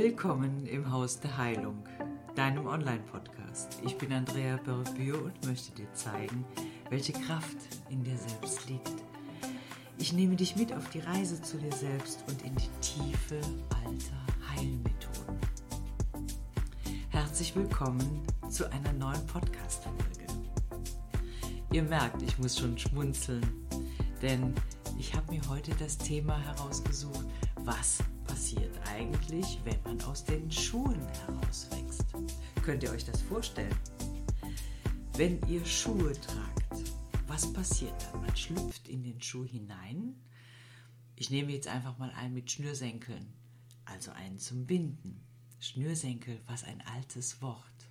Willkommen im Haus der Heilung, deinem Online-Podcast. Ich bin Andrea Berbür und möchte dir zeigen, welche Kraft in dir selbst liegt. Ich nehme dich mit auf die Reise zu dir selbst und in die Tiefe alter Heilmethoden. Herzlich willkommen zu einer neuen Podcast-Folge. Ihr merkt, ich muss schon schmunzeln, denn ich habe mir heute das Thema herausgesucht, was passiert eigentlich, wenn man aus den Schuhen herauswächst. Könnt ihr euch das vorstellen? Wenn ihr Schuhe tragt, was passiert dann? Man schlüpft in den Schuh hinein. Ich nehme jetzt einfach mal einen mit Schnürsenkeln, also einen zum Binden. Schnürsenkel, was ein altes Wort.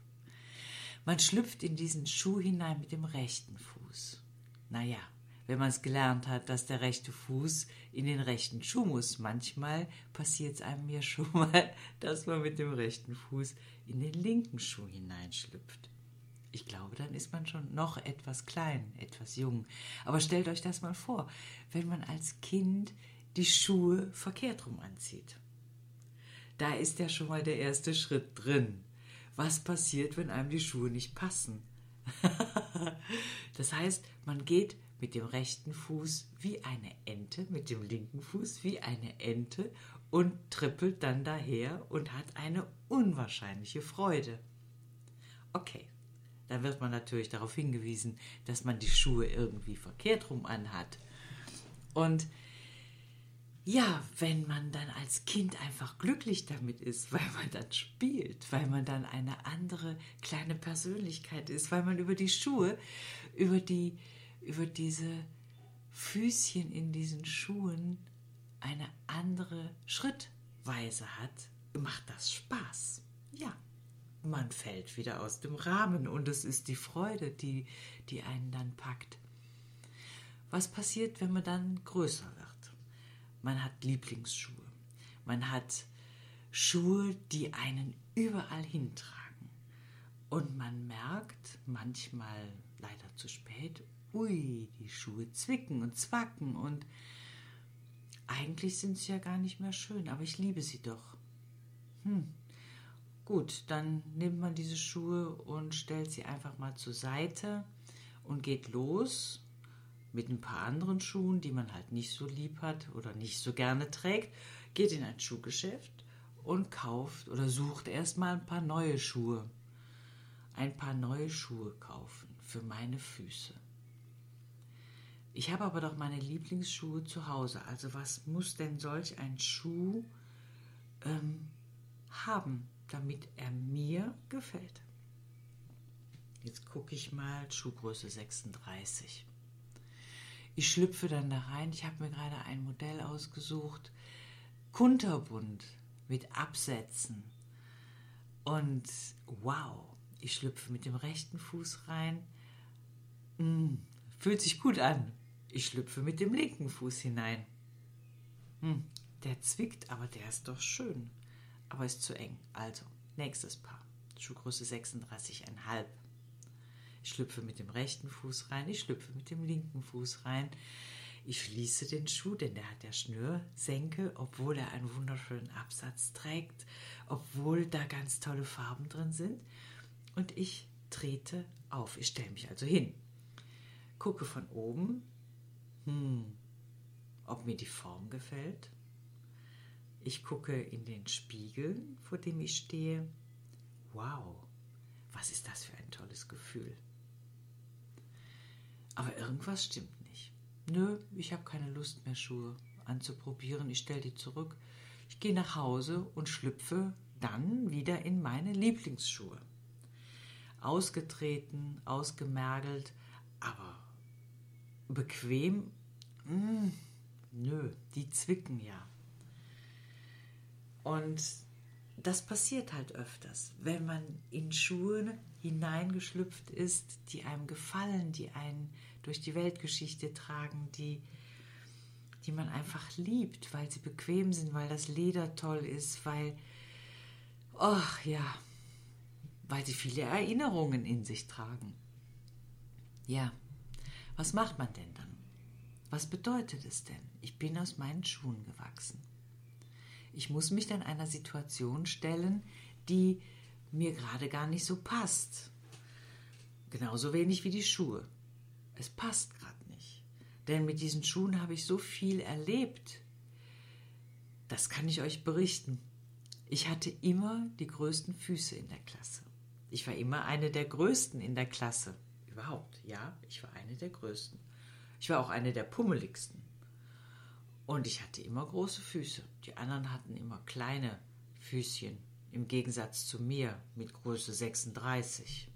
Man schlüpft in diesen Schuh hinein mit dem rechten Fuß. Naja, wenn man es gelernt hat, dass der rechte Fuß in den rechten Schuh muss. Manchmal passiert es einem ja schon mal, dass man mit dem rechten Fuß in den linken Schuh hineinschlüpft. Ich glaube, dann ist man schon noch etwas klein, etwas jung. Aber stellt euch das mal vor, wenn man als Kind die Schuhe verkehrt rum anzieht. Da ist ja schon mal der erste Schritt drin. Was passiert, wenn einem die Schuhe nicht passen? das heißt, man geht mit dem rechten Fuß wie eine Ente, mit dem linken Fuß wie eine Ente und trippelt dann daher und hat eine unwahrscheinliche Freude. Okay, dann wird man natürlich darauf hingewiesen, dass man die Schuhe irgendwie verkehrt rum anhat. Und ja, wenn man dann als Kind einfach glücklich damit ist, weil man dann spielt, weil man dann eine andere kleine Persönlichkeit ist, weil man über die Schuhe, über die über diese Füßchen in diesen Schuhen eine andere Schrittweise hat, macht das Spaß. Ja, man fällt wieder aus dem Rahmen und es ist die Freude, die, die einen dann packt. Was passiert, wenn man dann größer wird? Man hat Lieblingsschuhe. Man hat Schuhe, die einen überall hintragen. Und man merkt manchmal leider zu spät ui, die Schuhe zwicken und zwacken und eigentlich sind sie ja gar nicht mehr schön, aber ich liebe sie doch. Hm. Gut, dann nimmt man diese Schuhe und stellt sie einfach mal zur Seite und geht los mit ein paar anderen Schuhen, die man halt nicht so lieb hat oder nicht so gerne trägt, geht in ein Schuhgeschäft und kauft oder sucht erstmal ein paar neue Schuhe. Ein paar neue Schuhe kaufen für meine Füße. Ich habe aber doch meine Lieblingsschuhe zu Hause. Also was muss denn solch ein Schuh ähm, haben, damit er mir gefällt? Jetzt gucke ich mal, Schuhgröße 36. Ich schlüpfe dann da rein. Ich habe mir gerade ein Modell ausgesucht. Kunterbunt mit Absätzen. Und wow, ich schlüpfe mit dem rechten Fuß rein. Mm, fühlt sich gut an. Ich schlüpfe mit dem linken Fuß hinein. Hm, der zwickt, aber der ist doch schön. Aber ist zu eng. Also, nächstes Paar. Schuhgröße 36,5. Ich schlüpfe mit dem rechten Fuß rein, ich schlüpfe mit dem linken Fuß rein. Ich schließe den Schuh, denn der hat ja Schnürsenkel, obwohl er einen wunderschönen Absatz trägt, obwohl da ganz tolle Farben drin sind. Und ich trete auf. Ich stelle mich also hin, gucke von oben hm, ob mir die Form gefällt. Ich gucke in den Spiegel, vor dem ich stehe. Wow, was ist das für ein tolles Gefühl. Aber irgendwas stimmt nicht. Nö, ich habe keine Lust mehr, Schuhe anzuprobieren. Ich stelle die zurück. Ich gehe nach Hause und schlüpfe dann wieder in meine Lieblingsschuhe. Ausgetreten, ausgemergelt, aber bequem mm, nö, die zwicken ja. Und das passiert halt öfters, wenn man in Schuhe hineingeschlüpft ist, die einem gefallen, die einen durch die Weltgeschichte tragen, die, die man einfach liebt, weil sie bequem sind, weil das Leder toll ist, weil, ach ja, weil sie viele Erinnerungen in sich tragen. Ja, was macht man denn dann? Was bedeutet es denn? Ich bin aus meinen Schuhen gewachsen. Ich muss mich dann einer Situation stellen, die mir gerade gar nicht so passt. Genauso wenig wie die Schuhe. Es passt gerade nicht. Denn mit diesen Schuhen habe ich so viel erlebt. Das kann ich euch berichten. Ich hatte immer die größten Füße in der Klasse. Ich war immer eine der größten in der Klasse. Überhaupt, ja, ich war eine der größten. Ich war auch eine der pummeligsten. Und ich hatte immer große Füße. Die anderen hatten immer kleine Füßchen, im Gegensatz zu mir mit Größe 36.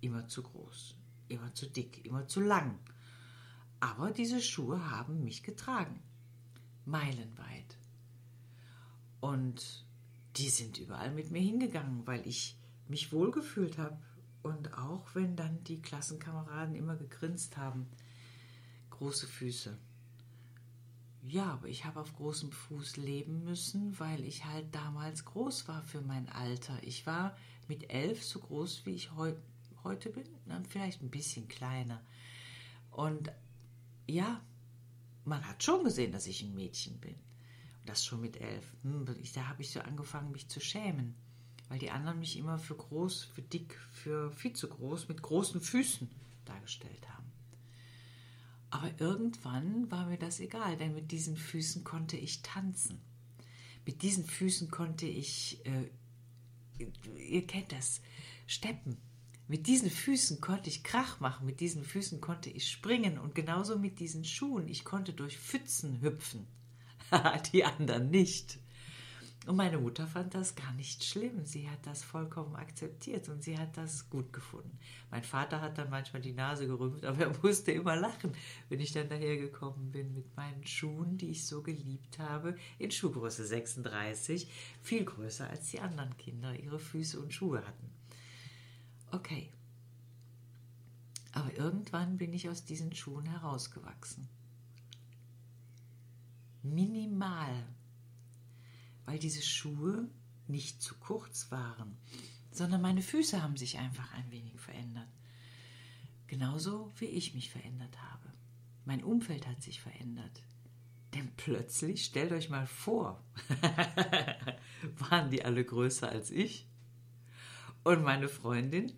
Immer zu groß, immer zu dick, immer zu lang. Aber diese Schuhe haben mich getragen. Meilenweit. Und die sind überall mit mir hingegangen, weil ich mich wohlgefühlt habe. Und auch wenn dann die Klassenkameraden immer gegrinst haben, große Füße. Ja, aber ich habe auf großem Fuß leben müssen, weil ich halt damals groß war für mein Alter. Ich war mit elf so groß, wie ich heu heute bin, dann vielleicht ein bisschen kleiner. Und ja, man hat schon gesehen, dass ich ein Mädchen bin. Und das schon mit elf. Hm, da habe ich so angefangen, mich zu schämen, weil die anderen mich immer für groß, für dick, für viel zu groß, mit großen Füßen dargestellt haben. Aber irgendwann war mir das egal, denn mit diesen Füßen konnte ich tanzen. Mit diesen Füßen konnte ich, äh, ihr kennt das, steppen. Mit diesen Füßen konnte ich Krach machen, mit diesen Füßen konnte ich springen und genauso mit diesen Schuhen. Ich konnte durch Pfützen hüpfen. Die anderen nicht. Und meine Mutter fand das gar nicht schlimm. Sie hat das vollkommen akzeptiert und sie hat das gut gefunden. Mein Vater hat dann manchmal die Nase gerümpft, aber er musste immer lachen, wenn ich dann dahergekommen bin mit meinen Schuhen, die ich so geliebt habe, in Schuhgröße 36, viel größer als die anderen Kinder ihre Füße und Schuhe hatten. Okay. Aber irgendwann bin ich aus diesen Schuhen herausgewachsen. Minimal weil diese Schuhe nicht zu kurz waren, sondern meine Füße haben sich einfach ein wenig verändert. Genauso wie ich mich verändert habe. Mein Umfeld hat sich verändert. Denn plötzlich, stellt euch mal vor, waren die alle größer als ich. Und meine Freundin,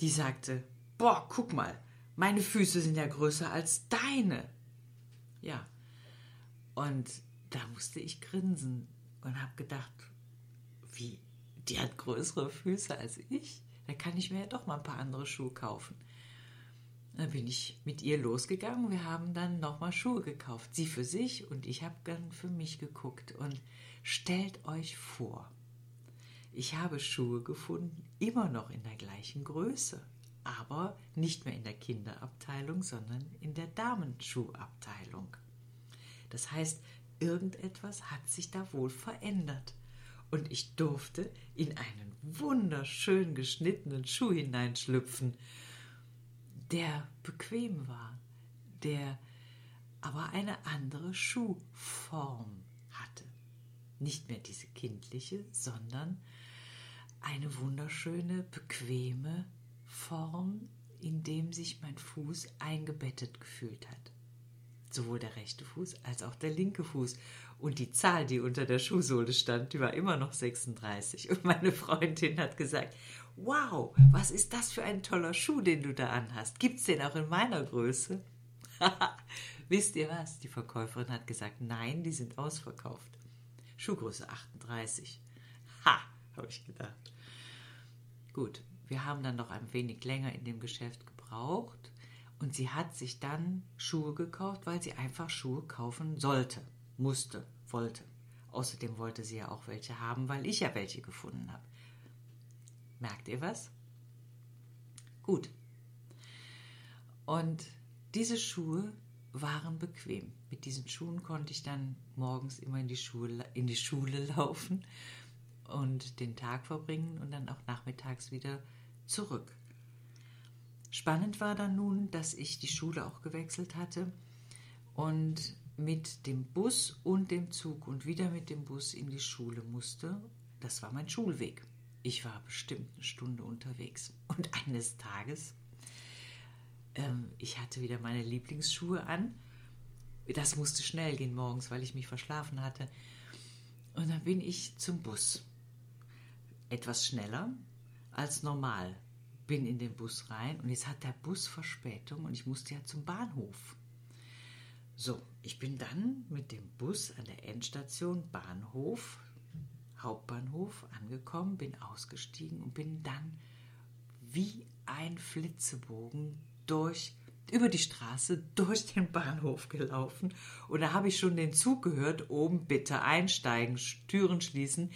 die sagte, boah, guck mal, meine Füße sind ja größer als deine. Ja, und da musste ich grinsen, und habe gedacht, wie, die hat größere Füße als ich. Da kann ich mir ja doch mal ein paar andere Schuhe kaufen. Dann bin ich mit ihr losgegangen. Wir haben dann nochmal Schuhe gekauft. Sie für sich und ich habe dann für mich geguckt. Und stellt euch vor, ich habe Schuhe gefunden, immer noch in der gleichen Größe. Aber nicht mehr in der Kinderabteilung, sondern in der Damenschuhabteilung. Das heißt, irgendetwas hat sich da wohl verändert. Und ich durfte in einen wunderschön geschnittenen Schuh hineinschlüpfen, der bequem war, der aber eine andere Schuhform hatte. Nicht mehr diese kindliche, sondern eine wunderschöne, bequeme Form, in dem sich mein Fuß eingebettet gefühlt hat sowohl der rechte Fuß als auch der linke Fuß. Und die Zahl, die unter der Schuhsohle stand, die war immer noch 36. Und meine Freundin hat gesagt, wow, was ist das für ein toller Schuh, den du da anhast? Gibt es den auch in meiner Größe? Wisst ihr was? Die Verkäuferin hat gesagt, nein, die sind ausverkauft. Schuhgröße 38. Ha, habe ich gedacht. Gut, wir haben dann noch ein wenig länger in dem Geschäft gebraucht und sie hat sich dann Schuhe gekauft, weil sie einfach Schuhe kaufen sollte, musste, wollte. Außerdem wollte sie ja auch welche haben, weil ich ja welche gefunden habe. Merkt ihr was? Gut. Und diese Schuhe waren bequem. Mit diesen Schuhen konnte ich dann morgens immer in die, Schule, in die Schule laufen und den Tag verbringen und dann auch nachmittags wieder zurück. Spannend war dann nun, dass ich die Schule auch gewechselt hatte und mit dem Bus und dem Zug und wieder mit dem Bus in die Schule musste. Das war mein Schulweg. Ich war bestimmt eine Stunde unterwegs. Und eines Tages, ähm, ich hatte wieder meine Lieblingsschuhe an. Das musste schnell gehen morgens, weil ich mich verschlafen hatte. Und dann bin ich zum Bus. Etwas schneller als normal. Bin in den Bus rein und jetzt hat der Bus Verspätung und ich musste ja zum Bahnhof. So, ich bin dann mit dem Bus an der Endstation Bahnhof, Hauptbahnhof angekommen, bin ausgestiegen und bin dann wie ein Flitzebogen durch über die Straße durch den Bahnhof gelaufen und da habe ich schon den Zug gehört, oben bitte einsteigen, Türen schließen.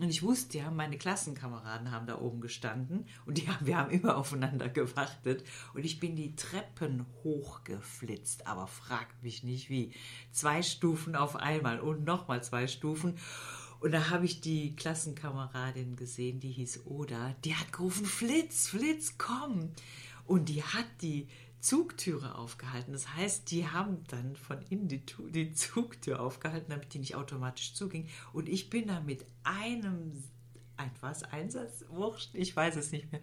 Und ich wusste ja, meine Klassenkameraden haben da oben gestanden und die wir haben immer aufeinander gewartet. Und ich bin die Treppen hochgeflitzt, aber fragt mich nicht wie. Zwei Stufen auf einmal und nochmal zwei Stufen. Und da habe ich die Klassenkameradin gesehen, die hieß Oda. Die hat gerufen, Flitz, Flitz, komm. Und die hat die Zugtüre aufgehalten. Das heißt, die haben dann von innen die, die Zugtür aufgehalten, damit die nicht automatisch zuging. Und ich bin da mit einem, etwas Einsatz, wurscht, ich weiß es nicht mehr,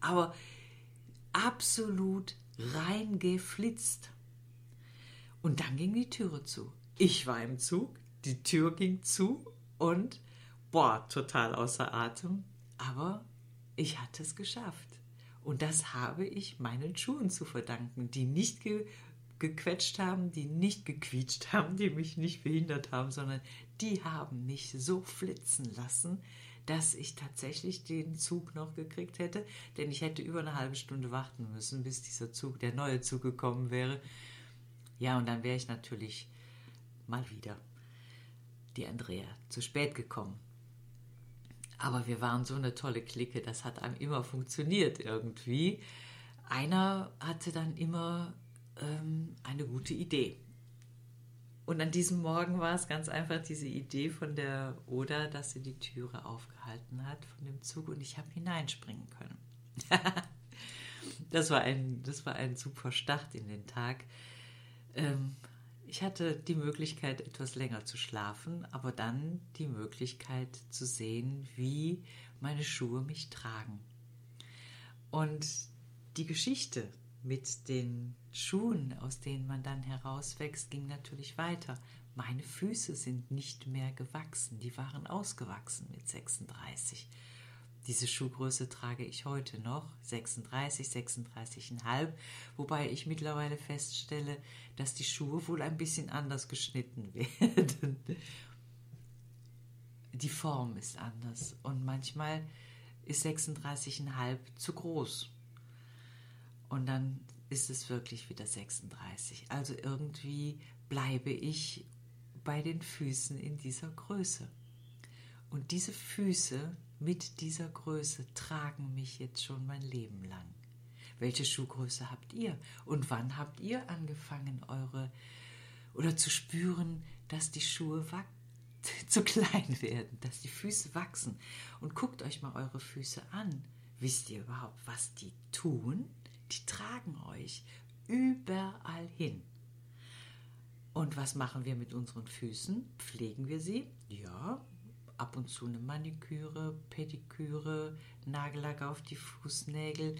aber absolut reingeflitzt. Und dann ging die Türe zu. Ich war im Zug, die Tür ging zu und boah, total außer Atem. Aber ich hatte es geschafft. Und das habe ich meinen Schuhen zu verdanken, die nicht ge gequetscht haben, die nicht gequietscht haben, die mich nicht behindert haben, sondern die haben mich so flitzen lassen, dass ich tatsächlich den Zug noch gekriegt hätte, denn ich hätte über eine halbe Stunde warten müssen, bis dieser Zug, der neue Zug gekommen wäre. Ja, und dann wäre ich natürlich mal wieder die Andrea zu spät gekommen. Aber wir waren so eine tolle Clique, das hat einem immer funktioniert irgendwie. Einer hatte dann immer ähm, eine gute Idee. Und an diesem Morgen war es ganz einfach diese Idee von der Oda, dass sie die Türe aufgehalten hat von dem Zug und ich habe hineinspringen können. das, war ein, das war ein super Start in den Tag. Ähm, ich hatte die Möglichkeit, etwas länger zu schlafen, aber dann die Möglichkeit zu sehen, wie meine Schuhe mich tragen. Und die Geschichte mit den Schuhen, aus denen man dann herauswächst, ging natürlich weiter. Meine Füße sind nicht mehr gewachsen, die waren ausgewachsen mit 36. Diese Schuhgröße trage ich heute noch, 36, 36,5, wobei ich mittlerweile feststelle, dass die Schuhe wohl ein bisschen anders geschnitten werden. Die Form ist anders und manchmal ist 36,5 zu groß. Und dann ist es wirklich wieder 36. Also irgendwie bleibe ich bei den Füßen in dieser Größe. Und diese Füße mit dieser Größe tragen mich jetzt schon mein Leben lang. Welche Schuhgröße habt ihr? Und wann habt ihr angefangen, eure oder zu spüren, dass die Schuhe zu klein werden, dass die Füße wachsen? Und guckt euch mal eure Füße an. Wisst ihr überhaupt, was die tun? Die tragen euch überall hin. Und was machen wir mit unseren Füßen? Pflegen wir sie? Ja, ab und zu eine Maniküre, Pediküre, Nagellack auf die Fußnägel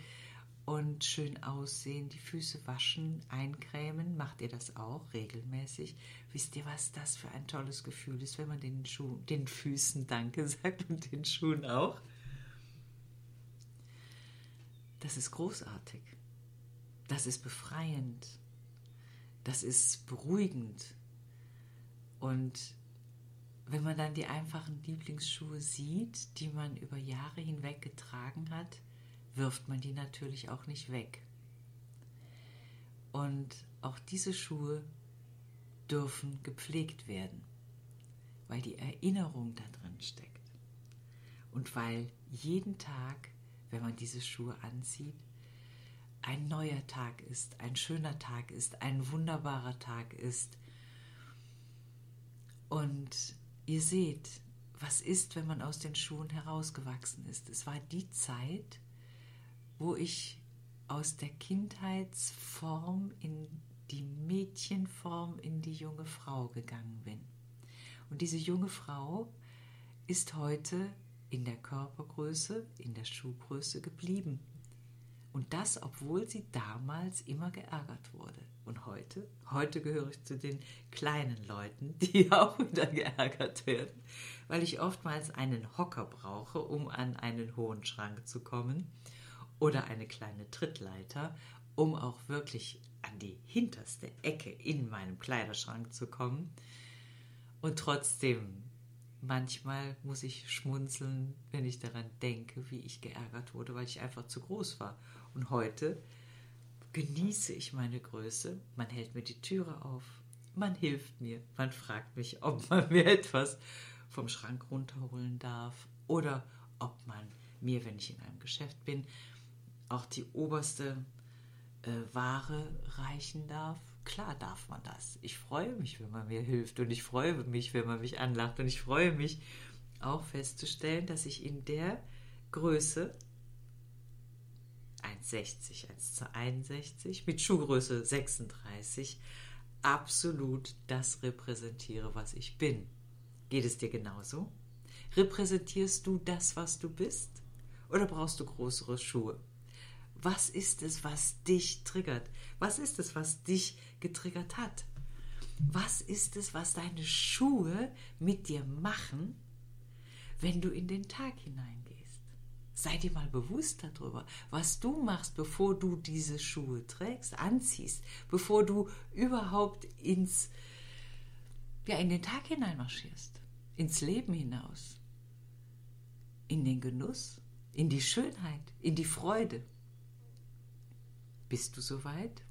und schön aussehen, die Füße waschen, eincremen. Macht ihr das auch regelmäßig? Wisst ihr, was das für ein tolles Gefühl ist, wenn man den, Schuh, den Füßen Danke sagt und den Schuhen auch? Das ist großartig. Das ist befreiend. Das ist beruhigend. Und wenn man dann die einfachen Lieblingsschuhe sieht, die man über Jahre hinweg getragen hat, wirft man die natürlich auch nicht weg. Und auch diese Schuhe dürfen gepflegt werden, weil die Erinnerung da drin steckt. Und weil jeden Tag, wenn man diese Schuhe anzieht, ein neuer Tag ist, ein schöner Tag ist, ein wunderbarer Tag ist. Und Ihr seht, was ist, wenn man aus den Schuhen herausgewachsen ist. Es war die Zeit, wo ich aus der Kindheitsform in die Mädchenform, in die junge Frau gegangen bin. Und diese junge Frau ist heute in der Körpergröße, in der Schuhgröße geblieben. Und das, obwohl sie damals immer geärgert wurde. Und heute? Heute gehöre ich zu den kleinen Leuten, die auch wieder geärgert werden, weil ich oftmals einen Hocker brauche, um an einen hohen Schrank zu kommen oder eine kleine Trittleiter, um auch wirklich an die hinterste Ecke in meinem Kleiderschrank zu kommen. Und trotzdem, manchmal muss ich schmunzeln, wenn ich daran denke, wie ich geärgert wurde, weil ich einfach zu groß war. Und heute genieße ich meine Größe. Man hält mir die Türe auf, man hilft mir, man fragt mich, ob man mir etwas vom Schrank runterholen darf oder ob man mir, wenn ich in einem Geschäft bin, auch die oberste äh, Ware reichen darf. Klar darf man das. Ich freue mich, wenn man mir hilft und ich freue mich, wenn man mich anlacht und ich freue mich auch festzustellen, dass ich in der Größe 1,60, 1,61 mit Schuhgröße 36 absolut das repräsentiere, was ich bin. Geht es dir genauso? Repräsentierst du das, was du bist? Oder brauchst du größere Schuhe? Was ist es, was dich triggert? Was ist es, was dich getriggert hat? Was ist es, was deine Schuhe mit dir machen, wenn du in den Tag hineingehst? Sei dir mal bewusst darüber, was du machst, bevor du diese Schuhe trägst, anziehst, bevor du überhaupt ins, ja, in den Tag hineinmarschierst, ins Leben hinaus, in den Genuss, in die Schönheit, in die Freude. Bist du soweit?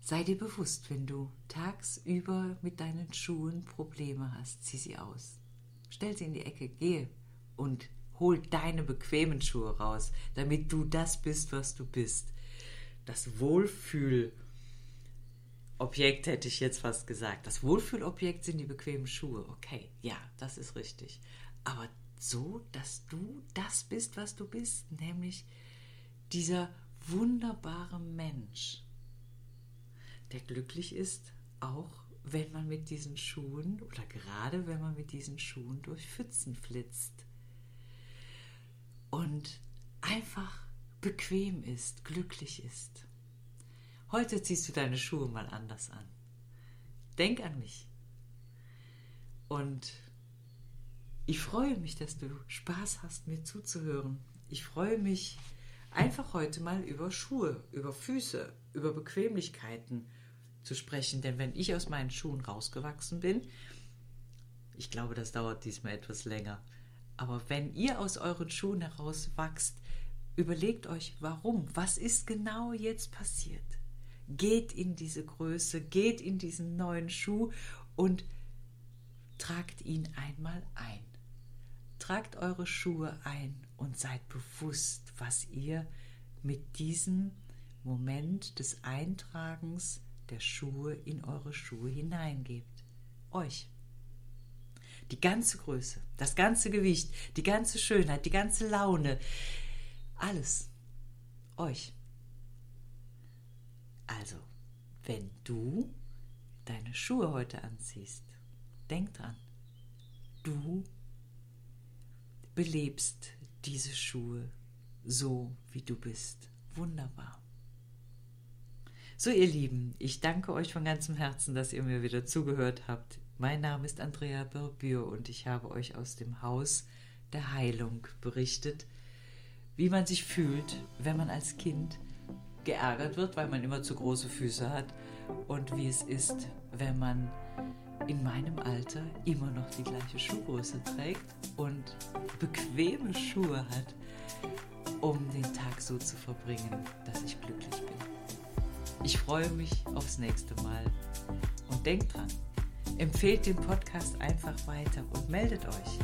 Sei dir bewusst, wenn du tagsüber mit deinen Schuhen Probleme hast, zieh sie aus. Stell sie in die Ecke, gehe und hol deine bequemen Schuhe raus, damit du das bist, was du bist. Das Wohlfühlobjekt hätte ich jetzt fast gesagt. Das Wohlfühlobjekt sind die bequemen Schuhe. Okay, ja, das ist richtig. Aber so, dass du das bist, was du bist, nämlich dieser wunderbare Mensch, der glücklich ist, auch wenn man mit diesen Schuhen oder gerade wenn man mit diesen Schuhen durch Pfützen flitzt und einfach bequem ist, glücklich ist. Heute ziehst du deine Schuhe mal anders an. Denk an mich. Und ich freue mich, dass du Spaß hast, mir zuzuhören. Ich freue mich einfach heute mal über Schuhe, über Füße, über Bequemlichkeiten zu sprechen. Denn wenn ich aus meinen Schuhen rausgewachsen bin, ich glaube, das dauert diesmal etwas länger, aber wenn ihr aus euren Schuhen heraus wachst, überlegt euch, warum, was ist genau jetzt passiert. Geht in diese Größe, geht in diesen neuen Schuh und tragt ihn einmal ein. Tragt eure Schuhe ein und seid bewusst, was ihr mit diesem Moment des Eintragens der Schuhe in eure Schuhe hineingebt. Euch die ganze Größe, das ganze Gewicht, die ganze Schönheit, die ganze Laune, alles euch. Also, wenn du deine Schuhe heute anziehst, denk dran, du belebst diese Schuhe so, wie du bist. Wunderbar. So, ihr Lieben, ich danke euch von ganzem Herzen, dass ihr mir wieder zugehört habt. Mein Name ist Andrea Birbür und ich habe euch aus dem Haus der Heilung berichtet, wie man sich fühlt, wenn man als Kind geärgert wird, weil man immer zu große Füße hat und wie es ist, wenn man in meinem Alter immer noch die gleiche Schuhgröße trägt und bequeme Schuhe hat, um den Tag so zu verbringen, dass ich glücklich bin. Ich freue mich aufs nächste Mal und denkt dran, Empfehlt den Podcast einfach weiter und meldet euch.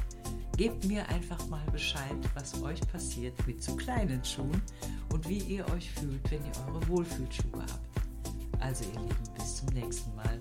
Gebt mir einfach mal Bescheid, was euch passiert mit zu kleinen Schuhen und wie ihr euch fühlt, wenn ihr eure Wohlfühlschuhe habt. Also ihr Lieben, bis zum nächsten Mal.